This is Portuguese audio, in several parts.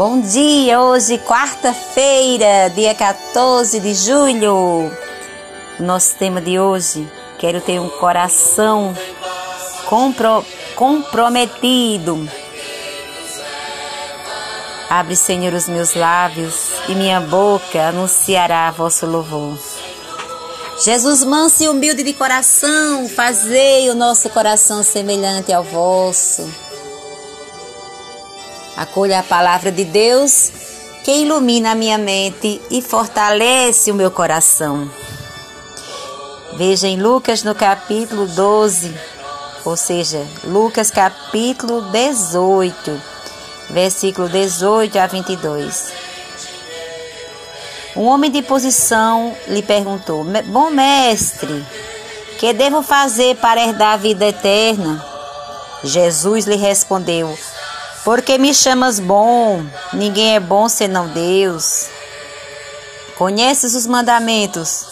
Bom dia, hoje quarta-feira, dia 14 de julho. Nosso tema de hoje, quero ter um coração compro, comprometido. Abre, Senhor, os meus lábios e minha boca anunciará vosso louvor. Jesus manso e humilde de coração, fazei o nosso coração semelhante ao vosso. Acolha a palavra de Deus que ilumina a minha mente e fortalece o meu coração. Veja em Lucas no capítulo 12, ou seja, Lucas capítulo 18, versículo 18 a 22. Um homem de posição lhe perguntou: Bom mestre, que devo fazer para herdar a vida eterna? Jesus lhe respondeu: Porque me chamas bom? Ninguém é bom senão Deus. Conheces os mandamentos: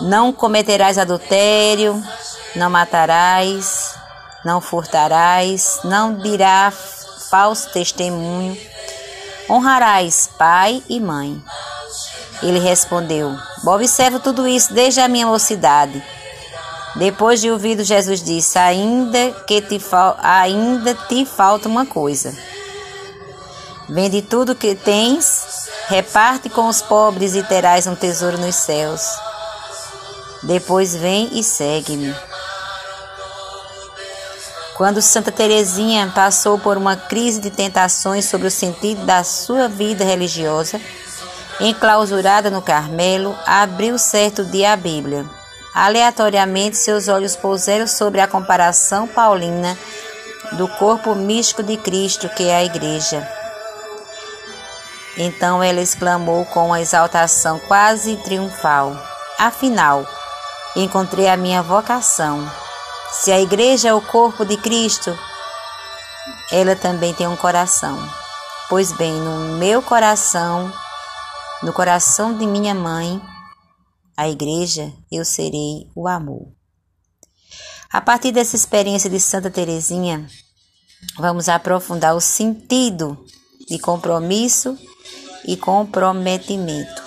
Não cometerás adultério, não matarás, não furtarás, não dirás falso testemunho, honrarás pai e mãe. Ele respondeu: Observo tudo isso desde a minha mocidade. Depois de ouvido, Jesus disse: Ainda que te, ainda te falta uma coisa. Vende tudo que tens, reparte com os pobres e terás um tesouro nos céus. Depois vem e segue-me. Quando Santa Teresinha passou por uma crise de tentações sobre o sentido da sua vida religiosa, Enclausurada no Carmelo, abriu certo dia a Bíblia. Aleatoriamente, seus olhos puseram sobre a comparação paulina do corpo místico de Cristo, que é a Igreja. Então ela exclamou com uma exaltação quase triunfal: Afinal, encontrei a minha vocação. Se a Igreja é o corpo de Cristo, ela também tem um coração. Pois bem, no meu coração no coração de minha mãe, a igreja, eu serei o amor. A partir dessa experiência de Santa Teresinha, vamos aprofundar o sentido de compromisso e comprometimento.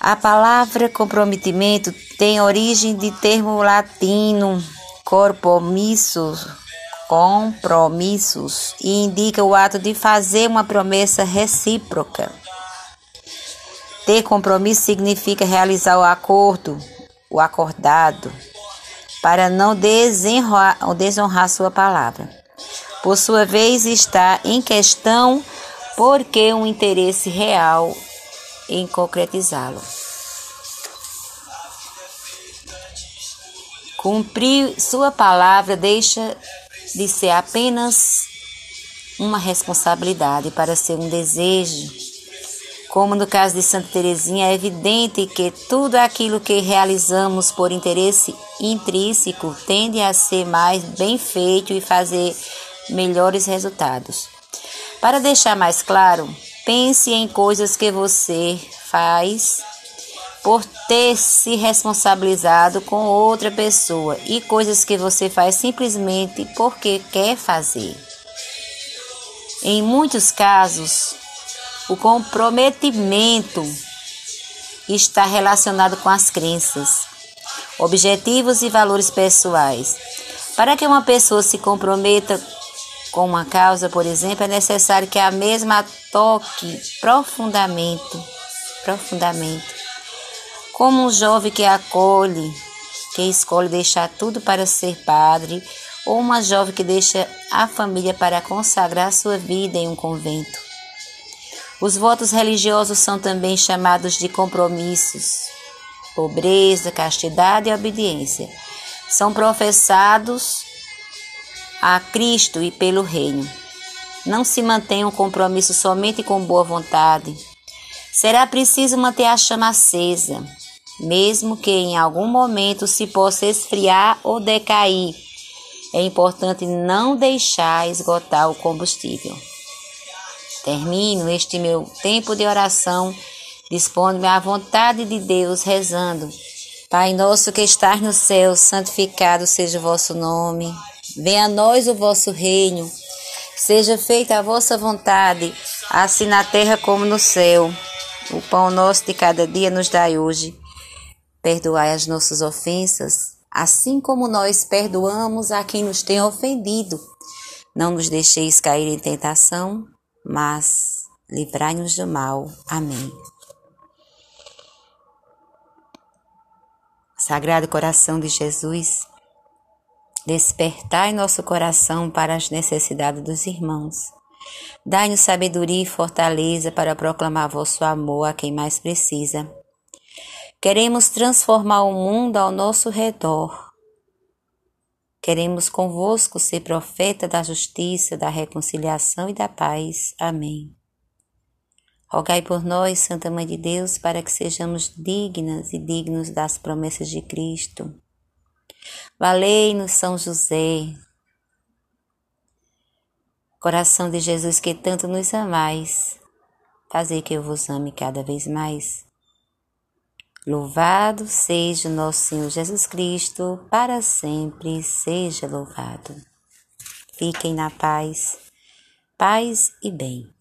A palavra comprometimento tem origem de termo latino corpomisso, compromissos e indica o ato de fazer uma promessa recíproca. Ter compromisso significa realizar o acordo, o acordado, para não desonrar, desonrar sua palavra. Por sua vez, está em questão porque um interesse real em concretizá-lo. Cumprir sua palavra deixa de ser apenas uma responsabilidade para ser um desejo. Como no caso de Santa Teresinha, é evidente que tudo aquilo que realizamos por interesse intrínseco tende a ser mais bem feito e fazer melhores resultados. Para deixar mais claro, pense em coisas que você faz por ter se responsabilizado com outra pessoa e coisas que você faz simplesmente porque quer fazer. Em muitos casos, o comprometimento está relacionado com as crenças, objetivos e valores pessoais. Para que uma pessoa se comprometa com uma causa, por exemplo, é necessário que a mesma toque profundamente, profundamente como um jovem que acolhe, que escolhe deixar tudo para ser padre, ou uma jovem que deixa a família para consagrar sua vida em um convento. Os votos religiosos são também chamados de compromissos. Pobreza, castidade e obediência são professados a Cristo e pelo Reino. Não se mantém um compromisso somente com boa vontade. Será preciso manter a chama acesa, mesmo que em algum momento se possa esfriar ou decair. É importante não deixar esgotar o combustível. Termino este meu tempo de oração, dispondo-me à vontade de Deus, rezando. Pai nosso que estás no céu, santificado seja o vosso nome. Venha a nós o vosso reino. Seja feita a vossa vontade, assim na terra como no céu. O pão nosso de cada dia nos dai hoje. Perdoai as nossas ofensas, assim como nós perdoamos a quem nos tem ofendido. Não nos deixeis cair em tentação, mas livrai-nos do mal. Amém. Sagrado coração de Jesus, despertai nosso coração para as necessidades dos irmãos. Dai-nos sabedoria e fortaleza para proclamar vosso amor a quem mais precisa. Queremos transformar o mundo ao nosso redor. Queremos convosco ser profeta da justiça, da reconciliação e da paz. Amém. Rogai por nós, Santa Mãe de Deus, para que sejamos dignas e dignos das promessas de Cristo. Valei-nos, São José, coração de Jesus que tanto nos amais, fazei que eu vos ame cada vez mais. Louvado seja nosso Senhor Jesus Cristo, para sempre seja louvado. Fiquem na paz, paz e bem.